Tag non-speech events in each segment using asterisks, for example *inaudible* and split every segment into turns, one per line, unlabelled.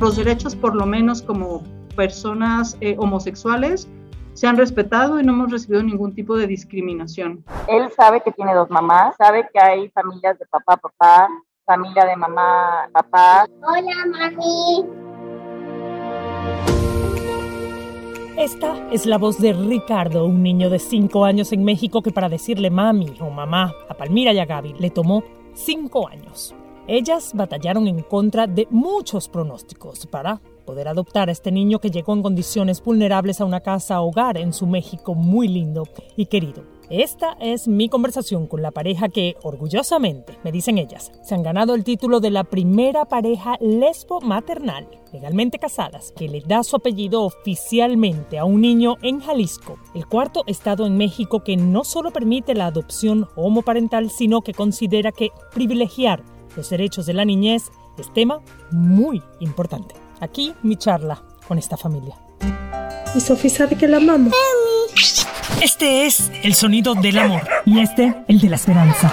nuestros derechos, por lo menos como personas eh, homosexuales, se han respetado y no hemos recibido ningún tipo de discriminación.
Él sabe que tiene dos mamás, sabe que hay familias de papá, papá, familia de mamá, papá.
Hola, mami.
Esta es la voz de Ricardo, un niño de 5 años en México que para decirle mami o mamá a Palmira y a Gaby le tomó 5 años. Ellas batallaron en contra de muchos pronósticos para poder adoptar a este niño que llegó en condiciones vulnerables a una casa hogar en su México muy lindo y querido. Esta es mi conversación con la pareja que, orgullosamente, me dicen ellas, se han ganado el título de la primera pareja lesbo maternal, legalmente casadas, que le da su apellido oficialmente a un niño en Jalisco, el cuarto estado en México que no solo permite la adopción homoparental, sino que considera que privilegiar los derechos de la niñez es tema muy importante. Aquí mi charla con esta familia.
Y Sofía sabe que la amamos.
Este es el sonido del amor y este el de la esperanza.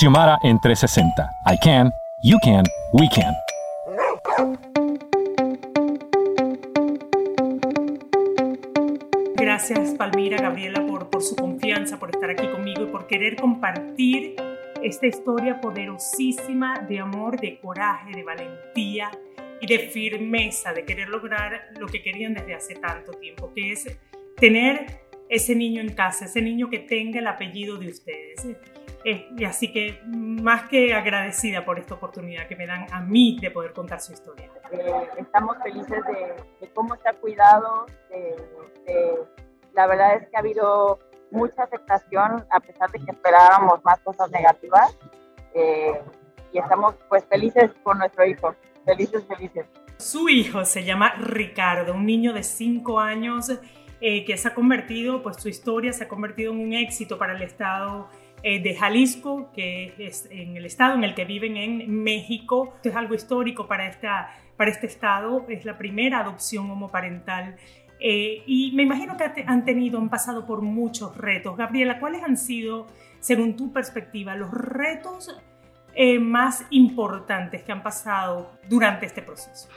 Xiomara en 360. I can, you can, we can.
Gracias Palmira, Gabriela, por, por su confianza, por estar aquí conmigo y por querer compartir esta historia poderosísima de amor, de coraje, de valentía y de firmeza, de querer lograr lo que querían desde hace tanto tiempo, que es tener ese niño en casa, ese niño que tenga el apellido de ustedes. Eh, y así que más que agradecida por esta oportunidad que me dan a mí de poder contar su historia.
Eh, estamos felices de, cómo está cuidado, la verdad es que ha habido mucha aceptación a pesar de que esperábamos más cosas negativas eh, y estamos pues felices por nuestro hijo, felices, felices.
Su hijo se llama Ricardo, un niño de 5 años eh, que se ha convertido, pues su historia se ha convertido en un éxito para el estado eh, de Jalisco, que es en el estado en el que viven en México. Esto es algo histórico para, esta, para este estado, es la primera adopción homoparental eh, y me imagino que han tenido, han pasado por muchos retos. Gabriela, ¿cuáles han sido, según tu perspectiva, los retos eh, más importantes que han pasado durante este proceso?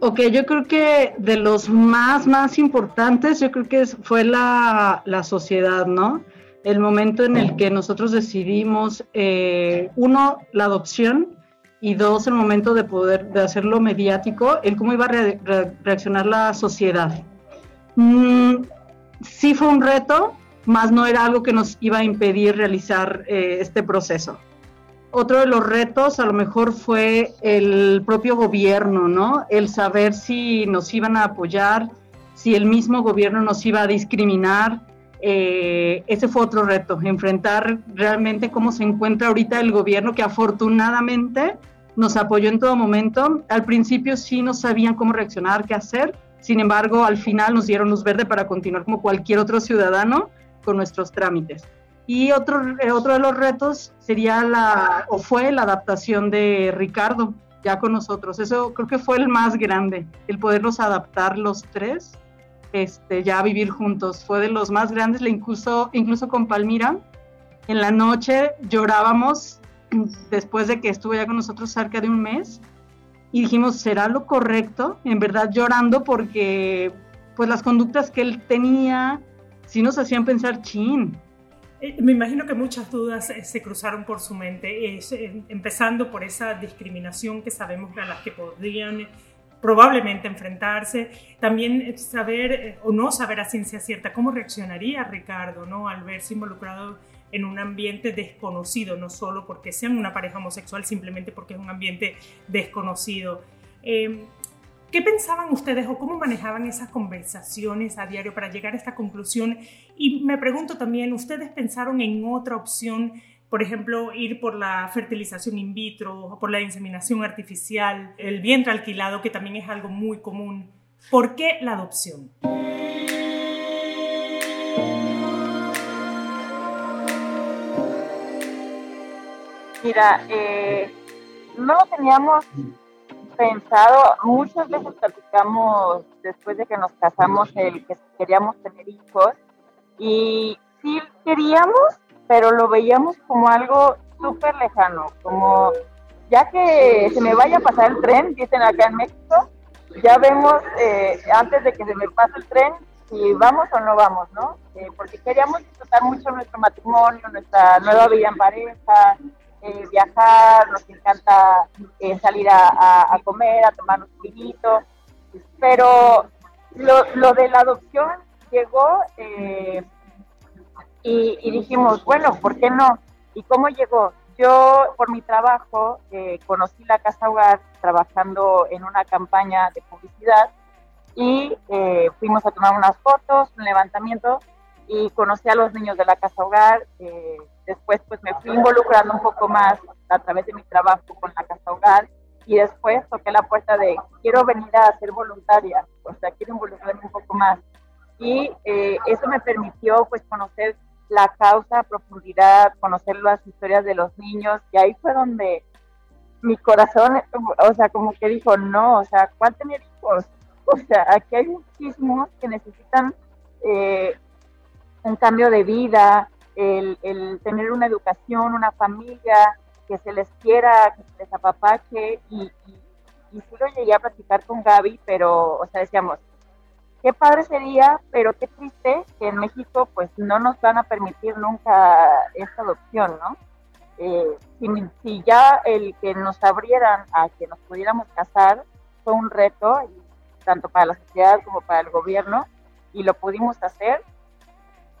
Ok, yo creo que de los más, más importantes, yo creo que fue la, la sociedad, ¿no? El momento en el que nosotros decidimos, eh, uno, la adopción, y dos, el momento de poder de hacerlo mediático, el cómo iba a reaccionar la sociedad. Mm, sí fue un reto, más no era algo que nos iba a impedir realizar eh, este proceso. Otro de los retos a lo mejor fue el propio gobierno, ¿no? El saber si nos iban a apoyar, si el mismo gobierno nos iba a discriminar. Eh, ese fue otro reto, enfrentar realmente cómo se encuentra ahorita el gobierno que afortunadamente nos apoyó en todo momento. Al principio sí no sabían cómo reaccionar, qué hacer, sin embargo, al final nos dieron luz verde para continuar como cualquier otro ciudadano con nuestros trámites. Y otro, eh, otro de los retos sería la, o fue la adaptación de Ricardo ya con nosotros. Eso creo que fue el más grande, el podernos adaptar los tres, este, ya a vivir juntos. Fue de los más grandes, incluso, incluso con Palmira. En la noche llorábamos después de que estuvo ya con nosotros cerca de un mes y dijimos, ¿será lo correcto? En verdad llorando porque pues las conductas que él tenía sí nos hacían pensar, chin.
Eh, me imagino que muchas dudas eh, se cruzaron por su mente, eh, empezando por esa discriminación que sabemos a las que podrían probablemente enfrentarse, también saber eh, o no saber a ciencia cierta cómo reaccionaría Ricardo ¿no? al verse involucrado en un ambiente desconocido, no solo porque sean una pareja homosexual, simplemente porque es un ambiente desconocido. Em, ¿Qué pensaban ustedes o cómo manejaban esas conversaciones a diario para llegar a esta conclusión? Y me pregunto también, ¿ustedes pensaron en otra opción? Por ejemplo, ir por la fertilización in vitro o por la inseminación artificial, el vientre alquilado, que también es algo muy común. ¿Por qué la adopción?
Mira, eh, no lo teníamos pensado, muchas veces platicamos después de que nos casamos el que queríamos tener hijos y sí queríamos, pero lo veíamos como algo súper lejano, como ya que se me vaya a pasar el tren, dicen acá en México, ya vemos eh, antes de que se me pase el tren si vamos o no vamos, ¿no? Eh, porque queríamos disfrutar mucho nuestro matrimonio, nuestra nueva vida en pareja, eh, viajar, nos encanta eh, salir a, comer, a tomar un vinito, pero lo, lo, de la adopción llegó eh, y, dijimos, bueno, ¿por qué no? ¿Y cómo llegó? Yo, por mi trabajo, conocí la Casa Hogar trabajando en una campaña de publicidad y fuimos a tomar unas fotos, un levantamiento y conocí a los niños de la Casa Hogar. Eh, después pues me fui involucrando un poco más a través de mi trabajo con la Casa Hogar y después toqué la puerta de quiero venir a ser voluntaria, o sea, quiero involucrarme un poco más. Y eh, eso me permitió pues conocer la causa profundidad, conocer las historias de los niños y ahí fue donde mi corazón, o sea, como que dijo, no, o sea, ¿cuál tener hijos? *laughs* O sea, aquí hay muchísimos que necesitan eh, un cambio de vida, el, tener una educación, una familia, que se les quiera, que se les apapache y, y, y sí lo llegué a platicar con Gaby, pero, o sea, decíamos, qué padre sería, pero qué triste que en México pues no nos van a permitir nunca esta adopción, ¿no? Eh, si, si, ya el que nos abrieran a que nos pudiéramos casar fue un reto, tanto para la sociedad como para el gobierno, y lo pudimos hacer,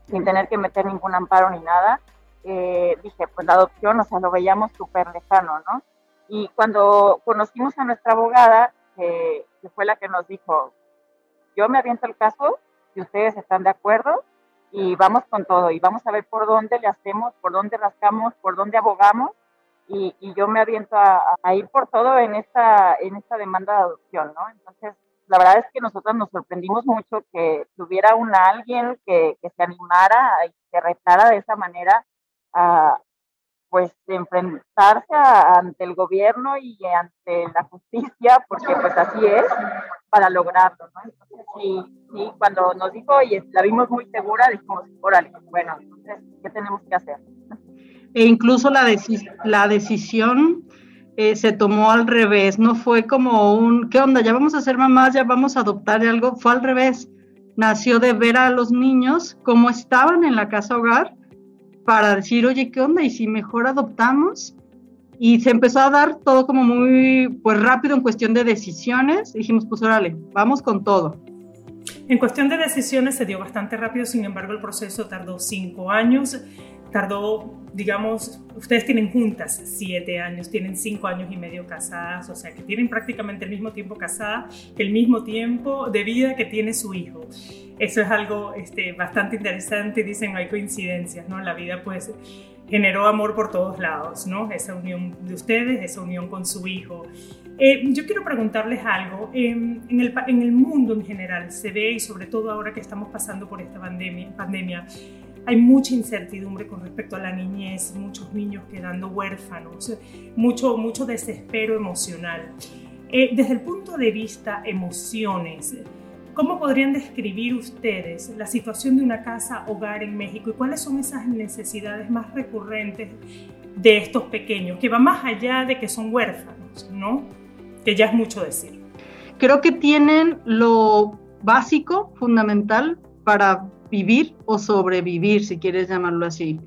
sin tener que meter ningún amparo ni nada, eh, dije, pues la adopción, o sea, lo veíamos súper lejano, ¿no? Y cuando conocimos a nuestra abogada, que fue la que nos dijo, yo me aviento el caso, si ustedes están de acuerdo, y vamos con todo, y vamos a ver por dónde le hacemos, por dónde rascamos, por dónde abogamos, y, yo me aviento a, a, ir por todo en esta, en esta demanda de adopción, ¿no? Entonces, la verdad es que nosotros nos sorprendimos mucho que tuviera un alguien que, se animara y que retara de esa manera a pues enfrentarse ante el gobierno y ante la justicia, porque pues así es, para lograrlo, ¿no? Entonces sí, sí, cuando nos dijo y la vimos muy segura, dijimos, órale, bueno, entonces, ¿qué tenemos que hacer?
E incluso la, la decisión eh, se tomó al revés, no fue como un, ¿qué onda? Ya vamos a ser mamás, ya vamos a adoptar algo, fue al revés. Nació de ver a los niños como estaban en la casa hogar para decir, oye, ¿qué onda? Y si mejor adoptamos. Y se empezó a dar todo como muy, pues rápido en cuestión de decisiones. Dijimos, pues órale, vamos con todo.
En cuestión de decisiones se dio bastante rápido, sin embargo el proceso tardó cinco años tardó, digamos, ustedes tienen juntas siete años, tienen cinco años y medio casadas, o sea que tienen prácticamente el mismo tiempo casada, el mismo tiempo de vida que tiene su hijo. Eso es algo este, bastante interesante, dicen, hay coincidencias, ¿no? La vida pues generó amor por todos lados, ¿no? Esa unión de ustedes, esa unión con su hijo. Eh, yo quiero preguntarles algo. en, el, en, el, mundo en general se ve, y sobre todo ahora que estamos pasando por esta pandemia, pandemia hay mucha incertidumbre con respecto a la niñez, muchos niños quedando huérfanos, mucho, mucho desespero emocional. Eh, desde el punto de vista emociones, ¿cómo podrían describir ustedes la situación de una casa hogar en México y cuáles son esas necesidades más recurrentes de estos pequeños, que va más allá de que son huérfanos, ¿no? Que ya es mucho decir.
Creo que tienen lo básico, fundamental, para vivir o sobrevivir, si quieres llamarlo así.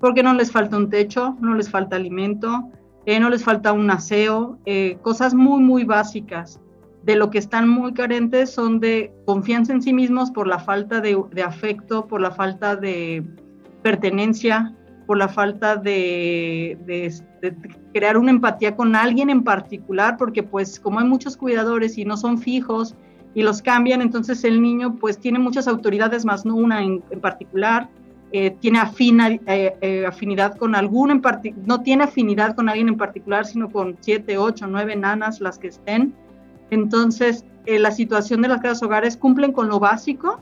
Porque no les falta un techo, no les falta alimento, eh, no les falta un aseo, eh, cosas muy, muy básicas. De lo que están muy carentes son de confianza en sí mismos por la falta de, afecto, por la falta de pertenencia, por la falta de, crear una empatía con alguien en particular, porque pues como hay muchos cuidadores y no son fijos y los cambian, entonces el niño pues tiene muchas autoridades, más no una en, particular, eh, tiene afina, eh, eh, afinidad con alguno en particular, no tiene afinidad con alguien en particular, sino con siete, ocho, nueve nanas, las que estén. Entonces, la situación de las casas hogares cumplen con lo básico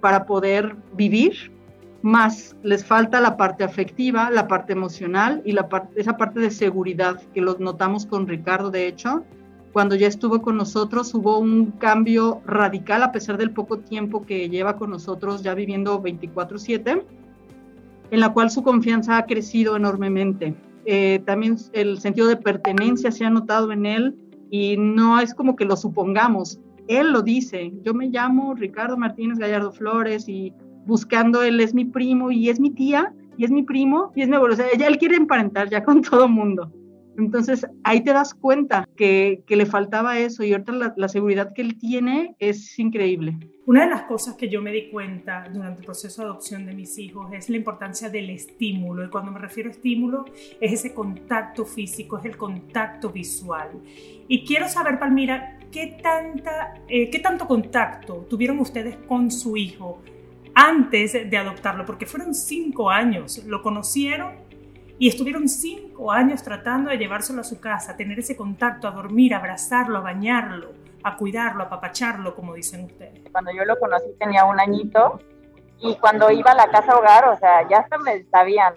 para poder vivir, más les falta la parte afectiva, la parte emocional y esa parte de seguridad que los notamos con Ricardo, de hecho, cuando ya estuvo con nosotros hubo un cambio radical a pesar del poco tiempo que lleva con nosotros ya viviendo 24/7, en la cual su confianza ha crecido enormemente. Eh, también el sentido de pertenencia se ha notado en él y no es como que lo supongamos, él lo dice, yo me llamo Ricardo Martínez Gallardo Flores y buscando él es mi primo y es mi tía y es mi primo y es mi abuelo. O sea, él quiere emparentar ya con *laughs* todo mundo. Entonces ahí te das cuenta que, le faltaba eso y ahorita la, la, seguridad que él tiene es increíble.
Una de las cosas que yo me di cuenta durante el proceso de adopción de mis hijos es la importancia del estímulo. Y cuando me refiero a estímulo es ese contacto físico, es el contacto visual. Y quiero saber, Palmira, ¿qué, tanta, eh, ¿qué tanto contacto tuvieron ustedes con su hijo antes de adoptarlo, porque fueron cinco años, lo conocieron y estuvieron cinco años tratando de llevárselo a su casa, tener ese contacto, a dormir, a abrazarlo, a bañarlo, a cuidarlo, a papacharlo, como dicen ustedes.
Cuando yo lo conocí tenía un añito y cuando iba a la casa hogar, o sea, ya hasta me sabían,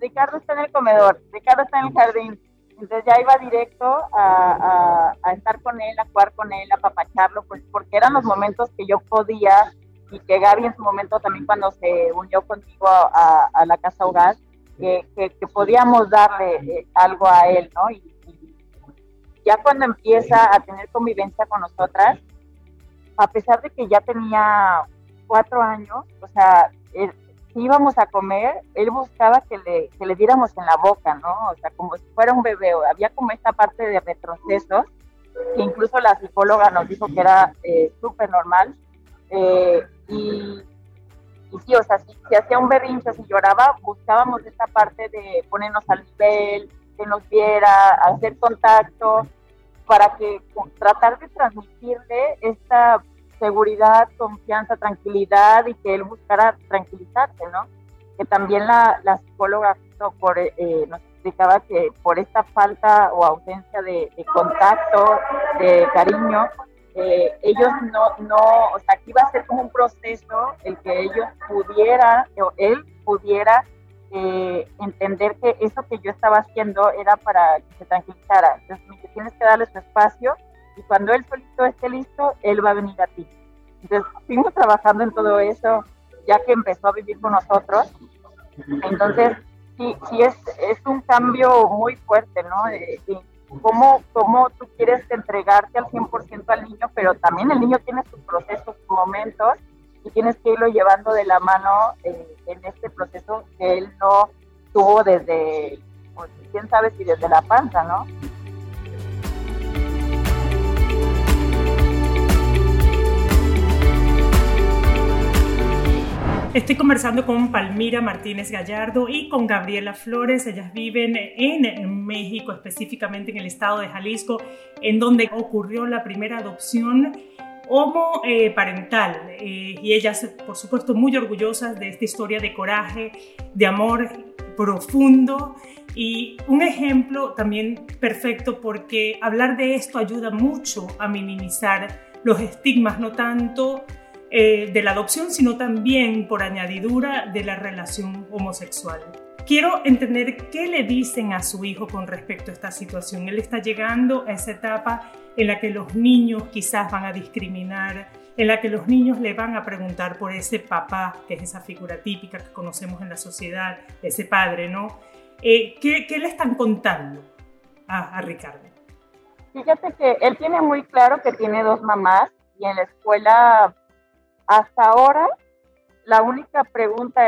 Ricardo está en el comedor, Ricardo está en el jardín, entonces ya iba directo a, a, estar con él, a jugar con él, a papacharlo, pues porque eran los momentos que yo podía y que Gaby en su momento también cuando se unió contigo a, la casa hogar, que, que, podíamos darle eh, algo a él, ¿no? Y, ya cuando empieza a tener convivencia con nosotras, a pesar de que ya tenía cuatro años, o sea, si íbamos a comer, él buscaba que le, que le diéramos en la boca, ¿no? O sea, como si fuera un bebé, había como esta parte de retrocesos, que incluso la psicóloga nos dijo que era eh, súper normal, eh, y, sí, o sea, si, hacía un berrinche, si lloraba, buscábamos esta parte de ponernos al nivel, que nos viera, hacer contacto, para que tratar de transmitirle esta seguridad, confianza, tranquilidad y que él buscara tranquilizarse, ¿no? Que también la, la psicóloga por, eh, nos explicaba que por esta falta o ausencia de, de contacto, de cariño, ellos no, no, o sea, que iba a ser como un proceso el que ellos pudieran, o él pudiera eh, entender que eso que yo estaba haciendo era para que se tranquilizara. Entonces, tienes que darle su espacio y cuando él solito esté listo, él va a venir a ti. Entonces, fuimos trabajando en todo eso ya que empezó a vivir con nosotros. Entonces, sí, sí es, es un cambio muy fuerte, ¿no? Cómo, cómo tú quieres entregarte al 100% al niño, pero también el niño tiene sus procesos, sus momentos, y tienes que irlo llevando de la mano eh, en este proceso que él no tuvo desde, pues, quién sabe si desde la panza, ¿no?
Estoy conversando con Palmira Martínez Gallardo y con Gabriela Flores. Ellas viven en México, específicamente en el estado de Jalisco, en donde ocurrió la primera adopción homoparental. Eh, y ellas, por supuesto, muy orgullosas de esta historia de coraje, de amor profundo y un ejemplo también perfecto porque hablar de esto ayuda mucho a minimizar los estigmas, no tanto eh, de la adopción, sino también por añadidura de la relación homosexual. Quiero entender qué le dicen a su hijo con respecto a esta situación. Él está llegando a esa etapa en la que los niños quizás van a discriminar, en la que los niños le van a preguntar por ese papá, que es esa figura típica que conocemos en la sociedad, ese padre, ¿no? Eh, ¿qué, le están contando a, a Ricardo?
Fíjate que él tiene muy claro que tiene dos mamás y en la escuela hasta ahora, la única pregunta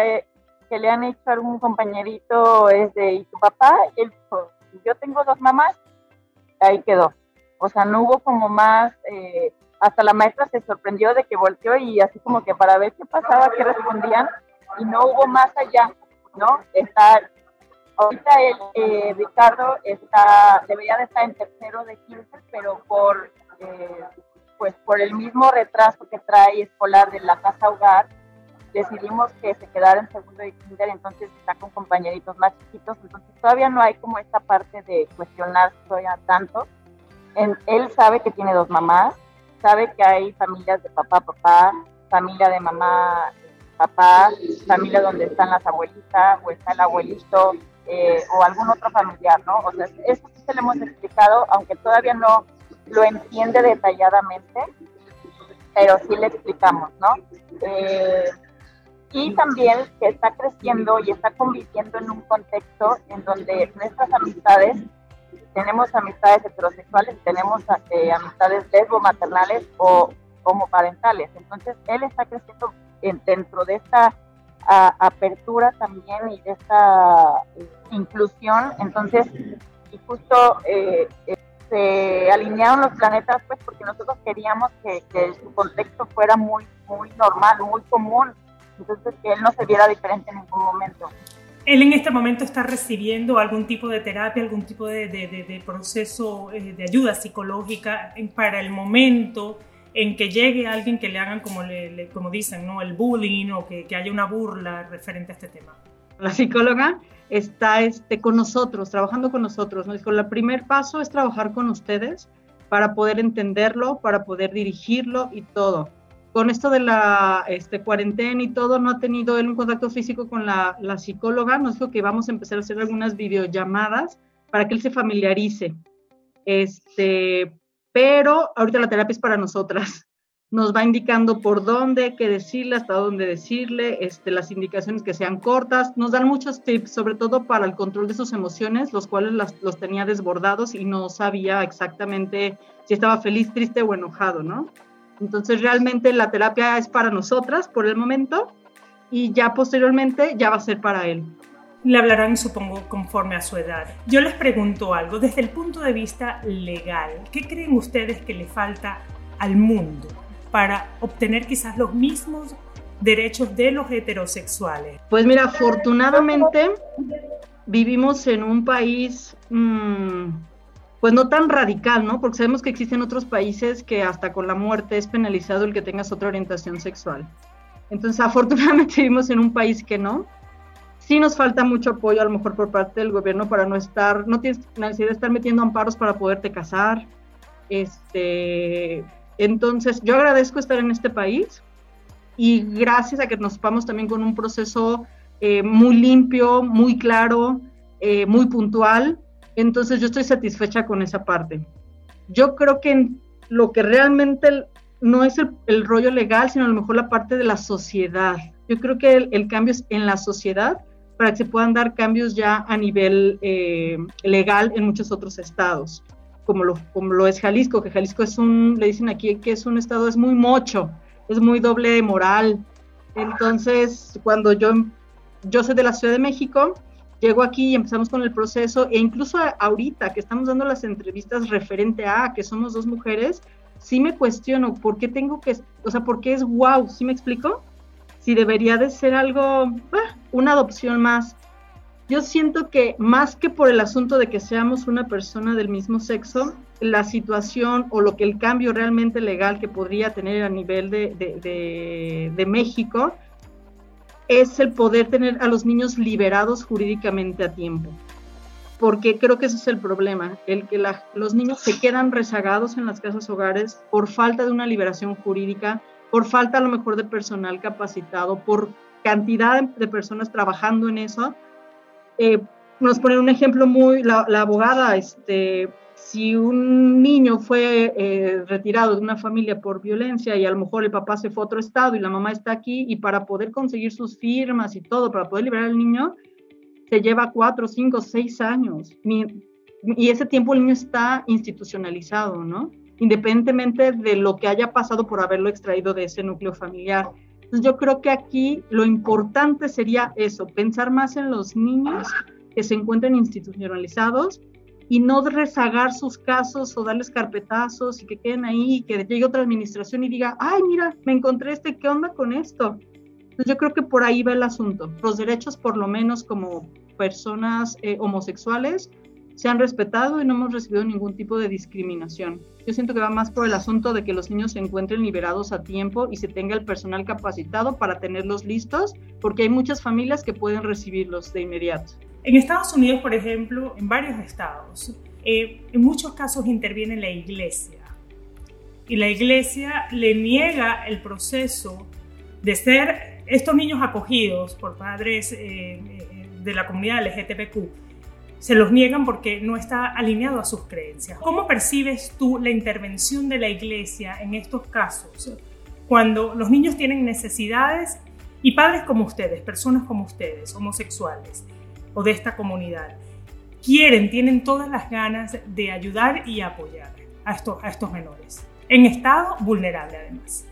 que le han hecho a algún compañerito es de, ¿y tu papá? él dijo, yo tengo dos mamás, ahí quedó. O sea, no hubo como más, eh, hasta la maestra se sorprendió de que volteó y así como que para ver qué pasaba, qué respondían, y no hubo más allá, ¿no? Está, ahorita el, eh, Ricardo está, debería de estar en tercero de 15, pero por, eh, pues por el mismo retraso que trae escolar de la casa hogar, decidimos que se quedara en segundo de kinder, entonces está con compañeritos más chiquitos, entonces todavía no hay como esta parte de cuestionar todavía tanto. él sabe que tiene dos mamás, sabe que hay familias de papá, papá, familia de mamá, papá, familia donde están las abuelitas o está el abuelito eh, o algún otro familiar, ¿no? O sea, eso sí se le hemos explicado, aunque todavía no lo entiende detalladamente, pero sí le explicamos, ¿no? Eh, y también que está creciendo y está conviviendo en un contexto en donde nuestras amistades, tenemos amistades heterosexuales, tenemos eh, amistades lesbo-maternales o homoparentales. Entonces, él está creciendo dentro de esta apertura también y de esta eh, inclusión. Entonces, y justo eh, se alinearon los planetas, pues porque nosotros queríamos que, que su contexto fuera muy, muy normal, muy común entonces que él no se viera diferente en ningún momento.
Él en este momento está recibiendo algún tipo de terapia, algún tipo de, de, proceso eh, de ayuda psicológica para el momento en que llegue alguien que le hagan, como, le, como dicen, ¿no? el bullying o que, que, haya una burla referente a este tema.
La psicóloga está este, con nosotros, trabajando con nosotros. Nos dijo, el primer paso es trabajar con ustedes para poder entenderlo, para poder dirigirlo y todo con esto de la este, cuarentena y todo, no ha tenido él un contacto físico con la, la, psicóloga, nos dijo que vamos a empezar a hacer algunas videollamadas para que él se familiarice. Este, pero ahorita la terapia es para nosotras. Nos va indicando por dónde, qué decirle, hasta dónde decirle, este, las indicaciones que sean cortas. Nos dan muchos tips, sobre todo para el control de sus emociones, los cuales las, los tenía desbordados y no sabía exactamente si estaba feliz, triste o enojado, ¿no? Entonces realmente la terapia es para nosotras por el momento y ya posteriormente ya va a ser para él.
Le hablarán, supongo, conforme a su edad. Yo les pregunto algo, desde el punto de vista legal, ¿qué creen ustedes que le falta al mundo para obtener quizás los mismos derechos de los heterosexuales?
Pues mira, afortunadamente vivimos en un país mmm, pues no tan radical, ¿no? Porque sabemos que existen otros países que hasta con la muerte es penalizado el que tengas otra orientación sexual. Entonces, *laughs* afortunadamente vivimos en un país que no. Sí nos falta mucho apoyo a lo mejor por parte del gobierno para no estar, no tienes necesidad de estar metiendo amparos para poderte casar. Este, entonces, yo agradezco estar en este país y gracias a que nos vamos también con un proceso eh, muy limpio, muy claro, eh, muy puntual, entonces yo estoy satisfecha con esa parte. Yo creo que lo que realmente no es el, rollo legal, sino a lo mejor la parte de la sociedad. Yo creo que el, cambio es en la sociedad para que se puedan dar cambios ya a nivel eh, legal en muchos otros estados, como lo, como lo es Jalisco, que Jalisco es un, le dicen aquí que es un estado, es muy mocho, es muy doble moral. Entonces, cuando yo, yo soy de la Ciudad de México, Llego aquí y empezamos con el proceso e incluso ahorita que estamos dando las entrevistas referente a que somos dos mujeres, sí me cuestiono por qué tengo que, o sea, por qué es wow, ¿sí me explico? Si debería de ser algo, una adopción más. Yo siento que más que por el asunto de que seamos una persona del mismo sexo, la situación o lo que el cambio realmente legal que podría tener a nivel de, México es el poder tener a los niños liberados jurídicamente a tiempo. Porque creo que ese es el problema, el que los niños se quedan rezagados en las casas hogares por falta de una liberación jurídica, por falta a lo mejor de personal capacitado, por cantidad de personas trabajando en eso. Eh, nos ponen un ejemplo muy, la, la abogada, este, si un niño fue eh, retirado de una familia por violencia y a lo mejor el papá se fue a otro estado y la mamá está aquí y para poder conseguir sus firmas y todo, para poder liberar al niño, se lleva cuatro, cinco, seis años. Y ese tiempo el niño está institucionalizado, ¿no? Independientemente de lo que haya pasado por haberlo extraído de ese núcleo familiar. Entonces yo creo que aquí lo importante sería eso, pensar más en los niños que se encuentran institucionalizados y no rezagar sus casos o darles carpetazos y que queden ahí y que llegue otra administración y diga, ay, mira, me encontré este, ¿qué onda con esto? Entonces yo creo que por ahí va el asunto. Los derechos, por lo menos como personas eh, homosexuales, se han respetado y no hemos recibido ningún tipo de discriminación. Yo siento que va más por el asunto de que los niños se encuentren liberados a tiempo y se tenga el personal capacitado para tenerlos listos, porque hay muchas familias que pueden recibirlos de inmediato.
En Estados Unidos, por ejemplo, en varios estados, eh, en muchos casos interviene la iglesia y la iglesia le niega el proceso de ser estos niños acogidos por padres eh, eh, de la comunidad LGTBQ se los niegan porque no está alineado a sus creencias. ¿Cómo percibes tú la intervención de la iglesia en estos casos cuando los niños tienen necesidades y padres como ustedes, personas como ustedes, homosexuales o de esta comunidad, quieren, tienen todas las ganas de ayudar y apoyar a estos, a estos menores, en estado vulnerable además?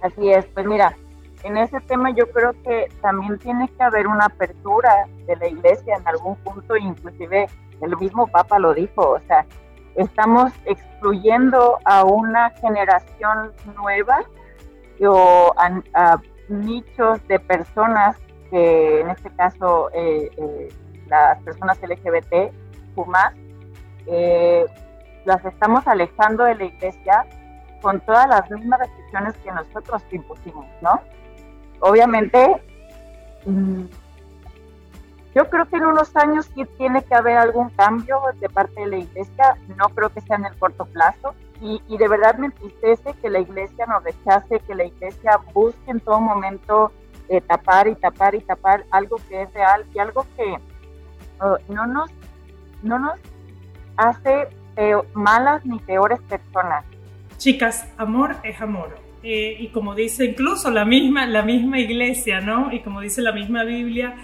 Así es, pues mira, en ese tema yo creo que también tiene que haber una apertura de la iglesia en algún punto, inclusive el mismo Papa lo dijo, o sea, estamos excluyendo a una generación nueva o a, nichos de personas que en este caso eh, eh, las personas LGBT, más, eh, las estamos alejando de la iglesia con todas las mismas restricciones que nosotros impusimos, ¿no? obviamente, mm, yo creo que en unos años sí tiene que haber algún cambio de parte de la iglesia, no creo que sea en el corto plazo, y, de verdad me entristece que la iglesia nos rechace, que la iglesia busque en todo momento eh, tapar y tapar y tapar algo que es real y algo que oh, no, nos, no nos hace malas ni peores personas.
Chicas, amor es amor. Eh, y como dice incluso la misma, la misma iglesia, ¿no? Y como dice la misma Biblia,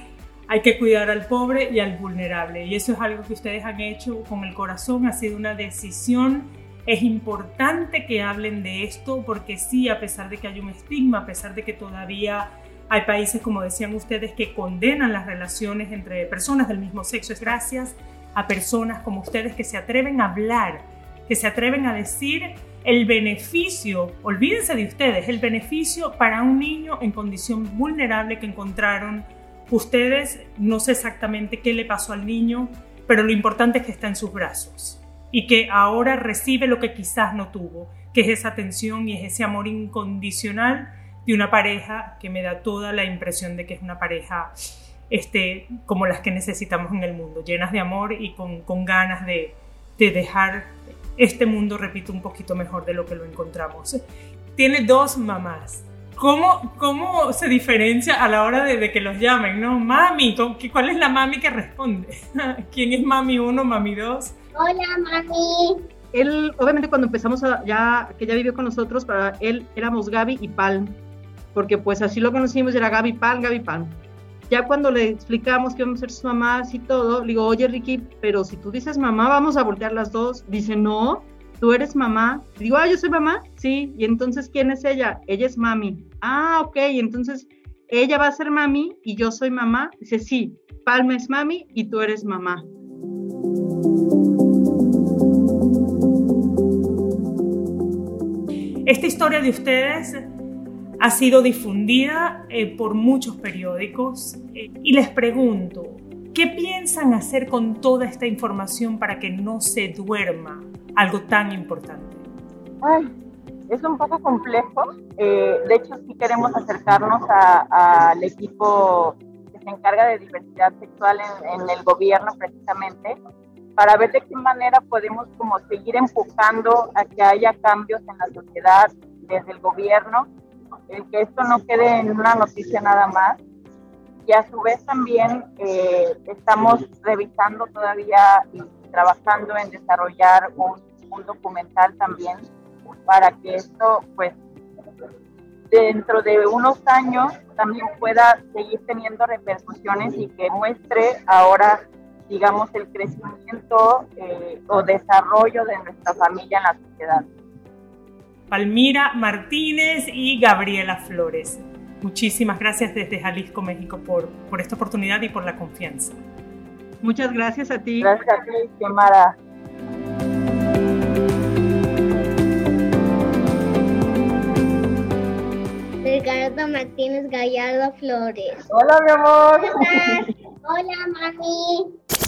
hay que cuidar al pobre y al vulnerable. Y eso es algo que ustedes han hecho con el corazón, ha sido una decisión. Es importante que hablen de esto porque sí, a pesar de que hay un estigma, a pesar de que todavía hay países, como decían ustedes, que condenan las relaciones entre personas del mismo sexo, es gracias a personas como ustedes que se atreven a hablar, que se atreven a decir el beneficio, olvídense de ustedes, el beneficio para un niño en condición vulnerable que encontraron ustedes, no sé exactamente qué le pasó al niño, pero lo importante es que está en sus brazos y que ahora recibe lo que quizás no tuvo, que es esa atención y es ese amor incondicional de una pareja que me da toda la impresión de que es una pareja este, como las que necesitamos en el mundo, llenas de amor y con, ganas de, de dejar este mundo, repito, un poquito mejor de lo que lo encontramos. Tiene dos mamás. ¿Cómo, cómo se diferencia a la hora de, que los llamen, no? Mami, ¿cuál es la mami que responde? *laughs* ¿Quién es mami uno, mami dos?
Hola, mami.
Él, obviamente, cuando empezamos a, ya, que ya vivió con nosotros, para él éramos Gaby y Palm, porque pues así lo conocimos, era Gaby Palm, Gaby Palm ya cuando le explicamos que vamos a ser sus mamás y todo, le digo, oye Ricky, pero si tú dices mamá, vamos a voltear las dos. Dice, no, tú eres mamá. Digo, ah, yo soy mamá, sí. Y entonces, ¿quién es ella? Ella es mami. Ah, ok, entonces ella va a ser mami y yo soy mamá. Dice, sí, Palma es mami y tú eres mamá.
Esta historia de ustedes ha sido difundida eh, por muchos periódicos eh, y les pregunto, ¿qué piensan hacer con toda esta información para que no se duerma algo tan importante?
Ay, es un poco complejo. Eh, de hecho, sí queremos acercarnos al equipo que se encarga de diversidad sexual en, en el gobierno precisamente para ver de qué manera podemos como seguir empujando a que haya cambios en la sociedad desde el gobierno el que esto no quede en una noticia nada más. Y a su vez también eh, estamos revisando todavía y trabajando en desarrollar un, un documental también para que esto, pues, dentro de unos años también pueda seguir teniendo repercusiones y que muestre ahora, digamos, el crecimiento eh, o desarrollo de nuestra familia en la sociedad.
Palmira Martínez y Gabriela Flores. Muchísimas gracias desde Jalisco, México, por, esta oportunidad y por la confianza.
Muchas gracias a ti.
Gracias a ti,
Ricardo Martínez Gallardo Flores.
Hola, mi amor. ¿Cómo estás?
Hola, mami.